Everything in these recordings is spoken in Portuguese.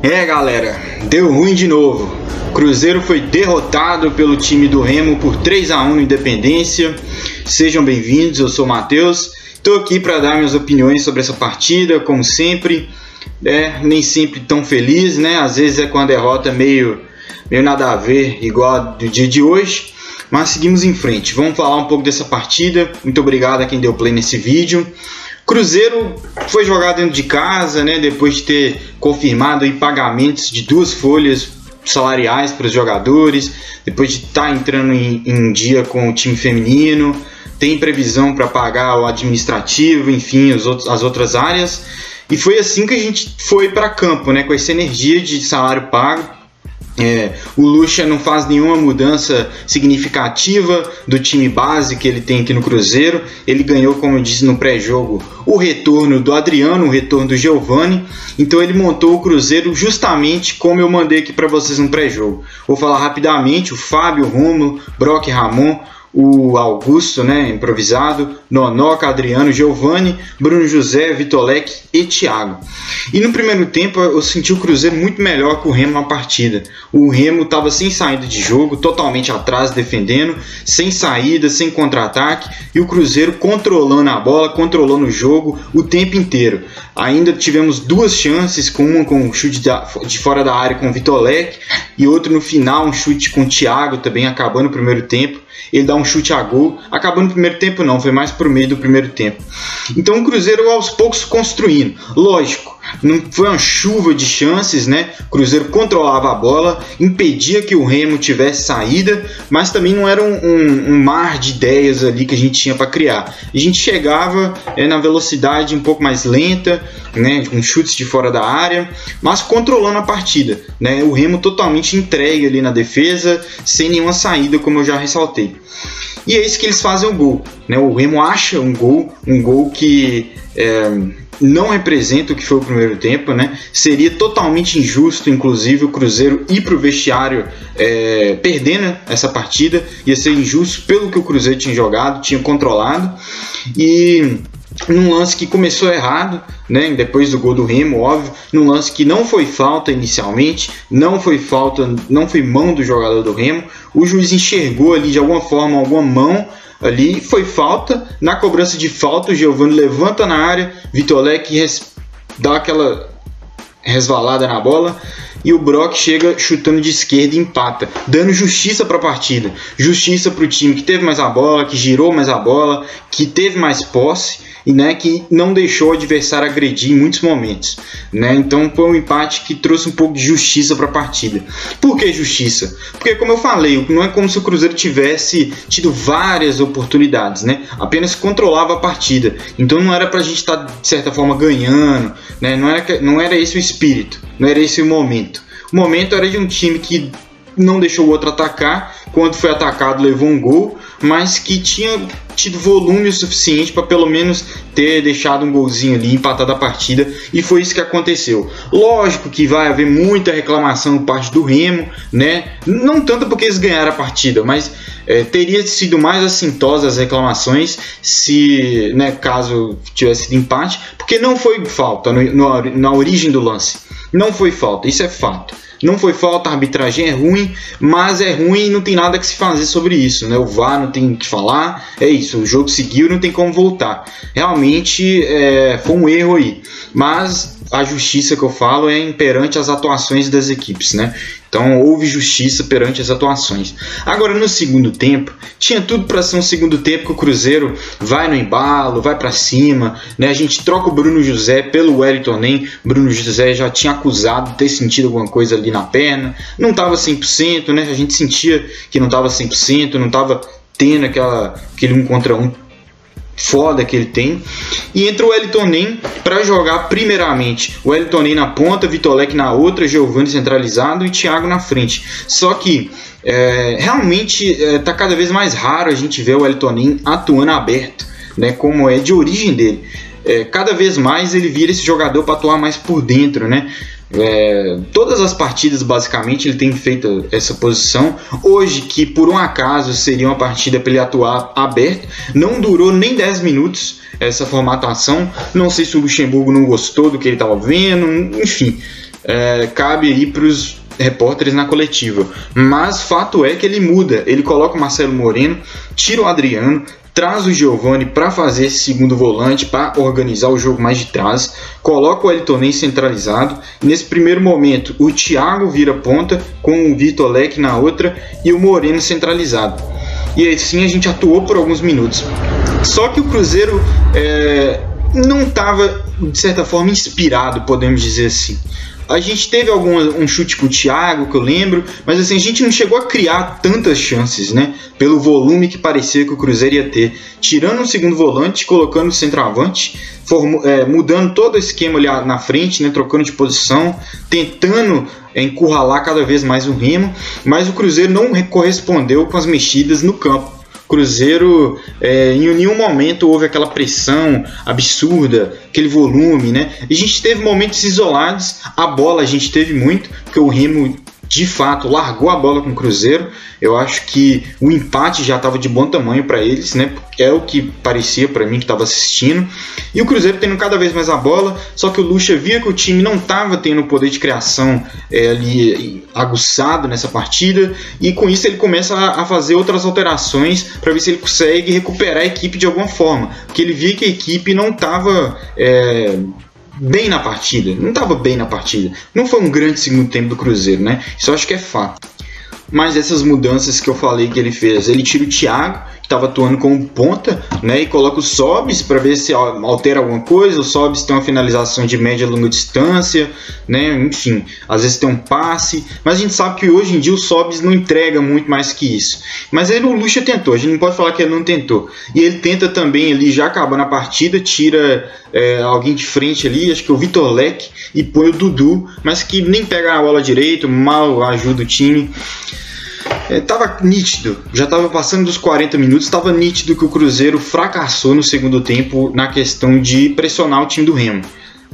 É, galera, deu ruim de novo. Cruzeiro foi derrotado pelo time do Remo por 3 a 1 no Independência. Sejam bem-vindos, eu sou o Matheus. Estou aqui para dar minhas opiniões sobre essa partida, como sempre. É, nem sempre tão feliz, né? Às vezes é com a derrota meio, meio nada a ver, igual a do dia de hoje. Mas seguimos em frente. Vamos falar um pouco dessa partida. Muito obrigado a quem deu play nesse vídeo. Cruzeiro foi jogado dentro de casa, né? Depois de ter confirmado aí pagamentos de duas folhas salariais para os jogadores, depois de estar tá entrando em, em, dia com o time feminino, tem previsão para pagar o administrativo, enfim, outros, as outras áreas. E foi assim que a gente foi para campo, né? Com essa energia de salário pago é, o Lucha não faz nenhuma mudança significativa do time base que ele tem aqui no Cruzeiro. Ele ganhou, como eu disse no pré-jogo, o retorno do Adriano, o retorno do Giovani. Então ele montou o Cruzeiro justamente como eu mandei aqui para vocês no pré-jogo. Vou falar rapidamente: o Fábio, Romulo, Brock, Ramon, o Augusto, né, improvisado, Nonoca, Adriano, Giovanni, Bruno José, Vitolec e Thiago. E no primeiro tempo eu senti o Cruzeiro muito melhor que o Remo na partida. O Remo estava sem saída de jogo, totalmente atrás defendendo, sem saída, sem contra-ataque, e o Cruzeiro controlando a bola, controlando o jogo o tempo inteiro. Ainda tivemos duas chances, com uma com um chute de fora da área com o Vitolec e outro no final, um chute com o Thiago também acabando o primeiro tempo ele dá um chute a gol, acabou no primeiro tempo não, foi mais pro meio do primeiro tempo. Então o Cruzeiro aos poucos construindo. Lógico, não foi uma chuva de chances, né? Cruzeiro controlava a bola, impedia que o Remo tivesse saída, mas também não era um, um, um mar de ideias ali que a gente tinha para criar. A gente chegava é, na velocidade um pouco mais lenta, né? Com chutes de fora da área, mas controlando a partida, né? O Remo totalmente entregue ali na defesa, sem nenhuma saída, como eu já ressaltei. E é isso que eles fazem o gol, né? O Remo acha um gol, um gol que é, não representa o que foi o primeiro tempo, né? Seria totalmente injusto, inclusive, o Cruzeiro ir para o vestiário é, perdendo essa partida. Ia ser injusto pelo que o Cruzeiro tinha jogado, tinha controlado. E num lance que começou errado, né? Depois do gol do Remo, óbvio, num lance que não foi falta inicialmente, não foi falta, não foi mão do jogador do Remo. O juiz enxergou ali de alguma forma alguma mão ali, foi falta. Na cobrança de falta, o Giovanni levanta na área, Vitolek dá aquela resvalada na bola e o Brock chega chutando de esquerda e empata, dando justiça para a partida, justiça para o time que teve mais a bola, que girou mais a bola, que teve mais posse e né, que não deixou o adversário agredir em muitos momentos. Né? Então foi um empate que trouxe um pouco de justiça para a partida. Por que justiça? Porque, como eu falei, não é como se o Cruzeiro tivesse tido várias oportunidades, né? apenas controlava a partida. Então não era para a gente estar, tá, de certa forma, ganhando, né? não, era, não era esse o espírito, não era esse o momento. O momento era de um time que não deixou o outro atacar. Quando foi atacado, levou um gol, mas que tinha tido volume o suficiente para pelo menos ter deixado um golzinho ali, empatado a partida, e foi isso que aconteceu. Lógico que vai haver muita reclamação por parte do Remo, né? Não tanto porque eles ganharam a partida, mas é, teria sido mais assintosas as reclamações se, né, caso tivesse sido empate, porque não foi falta no, no, na origem do lance. Não foi falta, isso é fato. Não foi falta, a arbitragem é ruim, mas é ruim e não tem nada que se fazer sobre isso, né? O VAR não tem o que falar, é isso, o jogo seguiu não tem como voltar. Realmente é, foi um erro aí, mas a justiça que eu falo é imperante as atuações das equipes, né? Então houve justiça perante as atuações. Agora no segundo tempo, tinha tudo para ser um segundo tempo que o Cruzeiro vai no embalo, vai para cima, né? A gente troca o Bruno José pelo Wellington nem. Bruno José já tinha acusado de ter sentido alguma coisa ali na perna, não estava 100%, né? A gente sentia que não estava 100%, não estava tendo aquela aquele um contra um foda que ele tem. E entra o Wellington Nem para jogar primeiramente o Wellington Nem na ponta, Vitolek na outra, Giovanni centralizado e Thiago na frente. Só que é, realmente está é, cada vez mais raro a gente ver o Wellington Nem atuando aberto, né, como é de origem dele. É, cada vez mais ele vira esse jogador para atuar mais por dentro, né? É, todas as partidas, basicamente, ele tem feito essa posição. Hoje, que por um acaso seria uma partida para ele atuar aberto, não durou nem 10 minutos essa formatação. Não sei se o Luxemburgo não gostou do que ele estava vendo, enfim. é, cabe aí para os repórteres na coletiva. Mas fato é que ele muda. Ele coloca o Marcelo Moreno, tira o Adriano, traz o Giovani para fazer esse segundo volante, para organizar o jogo mais de trás, coloca o Elton centralizado. Nesse primeiro momento, o Thiago vira ponta, com o Vitor Leque na outra e o Moreno centralizado. E assim a gente atuou por alguns minutos. Só que o Cruzeiro é, não estava, de certa forma, inspirado, podemos dizer assim. A gente teve algum um chute com o Thiago, que eu lembro, mas assim, a gente não chegou a criar tantas chances, né? Pelo volume que parecia que o Cruzeiro ia ter. Tirando o segundo volante, colocando o centroavante, formu, é, mudando todo o esquema ali na frente, né? Trocando de posição, tentando é, encurralar cada vez mais o Remo, mas o Cruzeiro não correspondeu com as mexidas no campo. Cruzeiro, é, em nenhum momento houve aquela pressão absurda, aquele volume, né? A gente teve momentos isolados, a bola a gente teve muito, porque o Remo de fato largou a bola com o Cruzeiro. Eu acho que o empate já estava de bom tamanho para eles, né? É o que parecia para mim que estava assistindo. E o Cruzeiro tendo cada vez mais a bola, só que o Lucha via que o time não estava tendo o poder de criação é, ali aguçado nessa partida, e com isso ele começa a, a fazer outras alterações para ver se ele consegue recuperar a equipe de alguma forma, porque ele via que a equipe não estava é, bem na partida. Não estava bem na partida. Não foi um grande segundo tempo do Cruzeiro, né? Isso acho que é fato. Mas essas mudanças que eu falei que ele fez, ele tira o Thiago estava atuando como ponta, né? E coloca o Sobs para ver se altera alguma coisa. O Sobs tem uma finalização de média e longa distância, né? Enfim, às vezes tem um passe, mas a gente sabe que hoje em dia o Sobs não entrega muito mais que isso. Mas ele, o Lucha tentou, a gente não pode falar que ele não tentou. E ele tenta também ali, já acabando a partida, tira é, alguém de frente ali, acho que é o Vitor Leque, e põe o Dudu, mas que nem pega a bola direito, mal ajuda o time. É, nítido, já estava passando dos 40 minutos, estava nítido que o Cruzeiro fracassou no segundo tempo na questão de pressionar o time do Remo.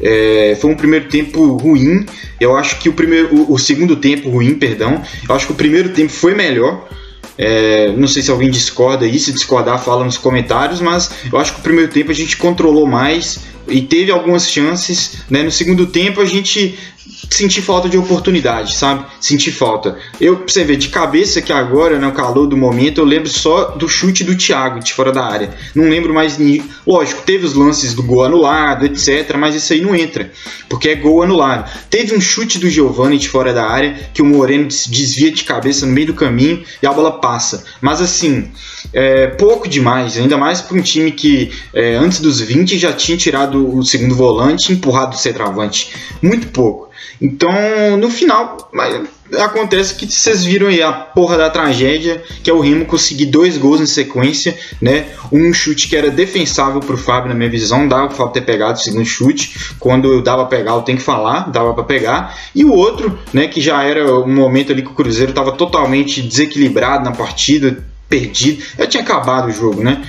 É, foi um primeiro tempo ruim. Eu acho que o primeiro, o, o, segundo tempo ruim, perdão. Eu acho que o primeiro tempo foi melhor. É, não sei se alguém discorda aí, se discordar, fala nos comentários, mas eu acho que o primeiro tempo a gente controlou mais e teve algumas chances. Né? No segundo tempo a gente senti falta de oportunidade, sabe? Senti falta. Eu, pra você ver, de cabeça que agora, no né, calor do momento, eu lembro só do chute do Thiago de fora da área. Não lembro mais. Lógico, teve os lances do gol anulado, etc. Mas isso aí não entra, porque é gol anulado. Teve um chute do Giovanni de fora da área, que o Moreno desvia de cabeça no meio do caminho e a bola passa. Mas assim, é pouco demais, ainda mais para um time que é, antes dos 20 já tinha tirado o segundo volante empurrado o centroavante. Muito pouco. Então, no final, acontece que vocês viram aí a porra da tragédia, que é o Remo conseguir dois gols em sequência, né? Um chute que era defensável pro Fábio, na minha visão, dava Fábio ter pegado o segundo chute. Quando dava pra pegar, eu tenho que falar, dava para pegar. E o outro, né, que já era um momento ali que o Cruzeiro estava totalmente desequilibrado na partida, perdido. Já tinha acabado o jogo, né?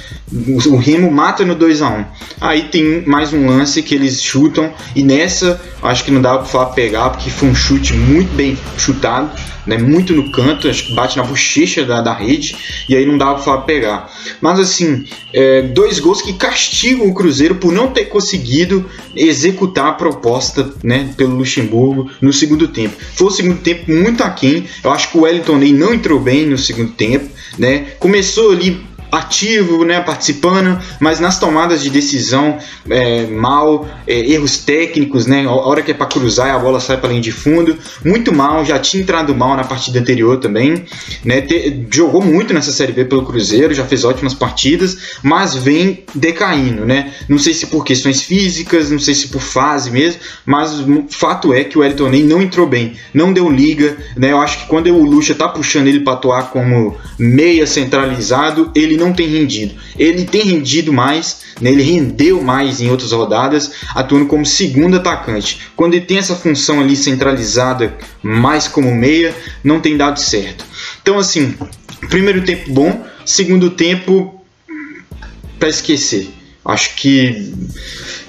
O, Remo mata no 2 a 1 Aí tem mais um lance que eles chutam, e nessa acho que não dava para falar pegar, porque foi um chute muito bem chutado, né? Muito no canto, acho que bate na bochecha da, da rede, e aí não dava para pegar. Mas assim, é, dois gols que castigam o Cruzeiro por não ter conseguido executar a proposta né, pelo Luxemburgo no segundo tempo. Foi o segundo tempo muito aquém. Eu acho que o Wellington Ney não entrou bem no segundo tempo né? Começou ali ativo, né, participando, mas nas tomadas de decisão é, mal, é, erros técnicos, né, a hora que é para cruzar a bola sai para linha de fundo, muito mal, já tinha entrado mal na partida anterior também, né, te, jogou muito nessa Série B pelo Cruzeiro, já fez ótimas partidas, mas vem decaindo, né, não sei se por questões físicas, não sei se por fase mesmo, mas fato é que o Elton não entrou bem, não deu liga, né, eu acho que quando o Lucha tá puxando ele para atuar como meia centralizado, ele não não tem rendido. Ele tem rendido mais, né? ele rendeu mais em outras rodadas, atuando como segundo atacante. Quando ele tem essa função ali centralizada, mais como meia, não tem dado certo. Então, assim, primeiro tempo bom, segundo tempo para esquecer. Acho que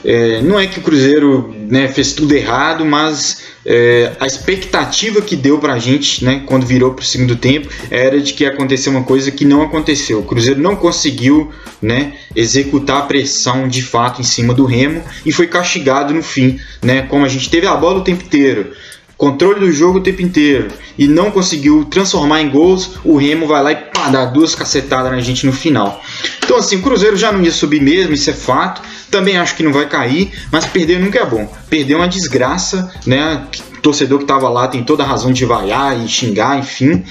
é, não é que o Cruzeiro né, fez tudo errado, mas é, a expectativa que deu pra gente, né, quando virou pro segundo tempo, era de que ia acontecer uma coisa que não aconteceu. O Cruzeiro não conseguiu, né, executar a pressão de fato em cima do Remo e foi castigado no fim, né, como a gente teve a bola o tempo inteiro. Controle do jogo o tempo inteiro e não conseguiu transformar em gols, o Remo vai lá e pá, dá duas cacetadas na gente no final. Então assim, o Cruzeiro já não ia subir mesmo, isso é fato. Também acho que não vai cair, mas perder nunca é bom. Perder é uma desgraça, né? O torcedor que estava lá tem toda a razão de vaiar e xingar, enfim.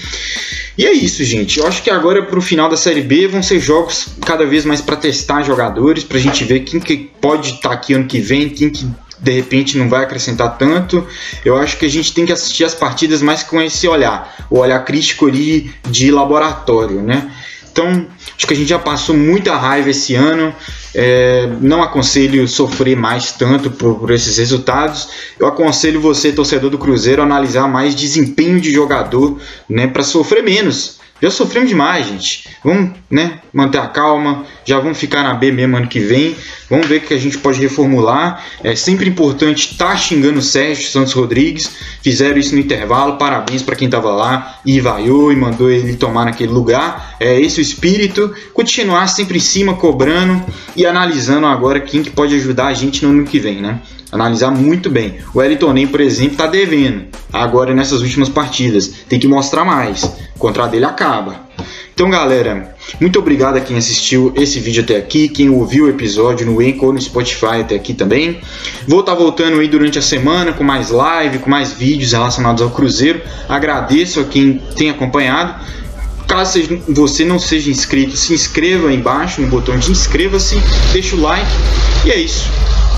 E é isso, gente. Eu acho que agora pro final da Série B vão ser jogos cada vez mais para testar jogadores, pra gente ver quem que pode estar tá aqui ano que vem, quem que de repente não vai acrescentar tanto. Eu acho que a gente tem que assistir as partidas mais com esse olhar, o olhar crítico ali de laboratório, né? Então, acho que a gente já passou muita raiva esse ano. É, não aconselho sofrer mais tanto por, por, esses resultados. Eu aconselho você, torcedor do Cruzeiro, a analisar mais desempenho de jogador, né, para sofrer menos. Já sofremos demais, gente. Vamos né, manter a calma. Já vamos ficar na B mesmo ano que vem. Vamos ver o que a gente pode reformular. É sempre importante estar tá xingando o Sérgio Santos Rodrigues. Fizeram isso no intervalo. Parabéns para quem estava lá e vaiou e mandou ele tomar naquele lugar. É esse o espírito. Continuar sempre em cima, cobrando e analisando agora quem que pode ajudar a gente no ano que vem, né? Analisar muito bem. O Nem, por exemplo, está devendo agora nessas últimas partidas. Tem que mostrar mais. O contrato dele acaba. Então, galera, muito obrigado a quem assistiu esse vídeo até aqui, quem ouviu o episódio no Anchor no Spotify até aqui também. Vou estar tá voltando aí durante a semana com mais live, com mais vídeos relacionados ao Cruzeiro. Agradeço a quem tem acompanhado. Caso você não seja inscrito, se inscreva aí embaixo no botão de inscreva-se, deixa o like e é isso.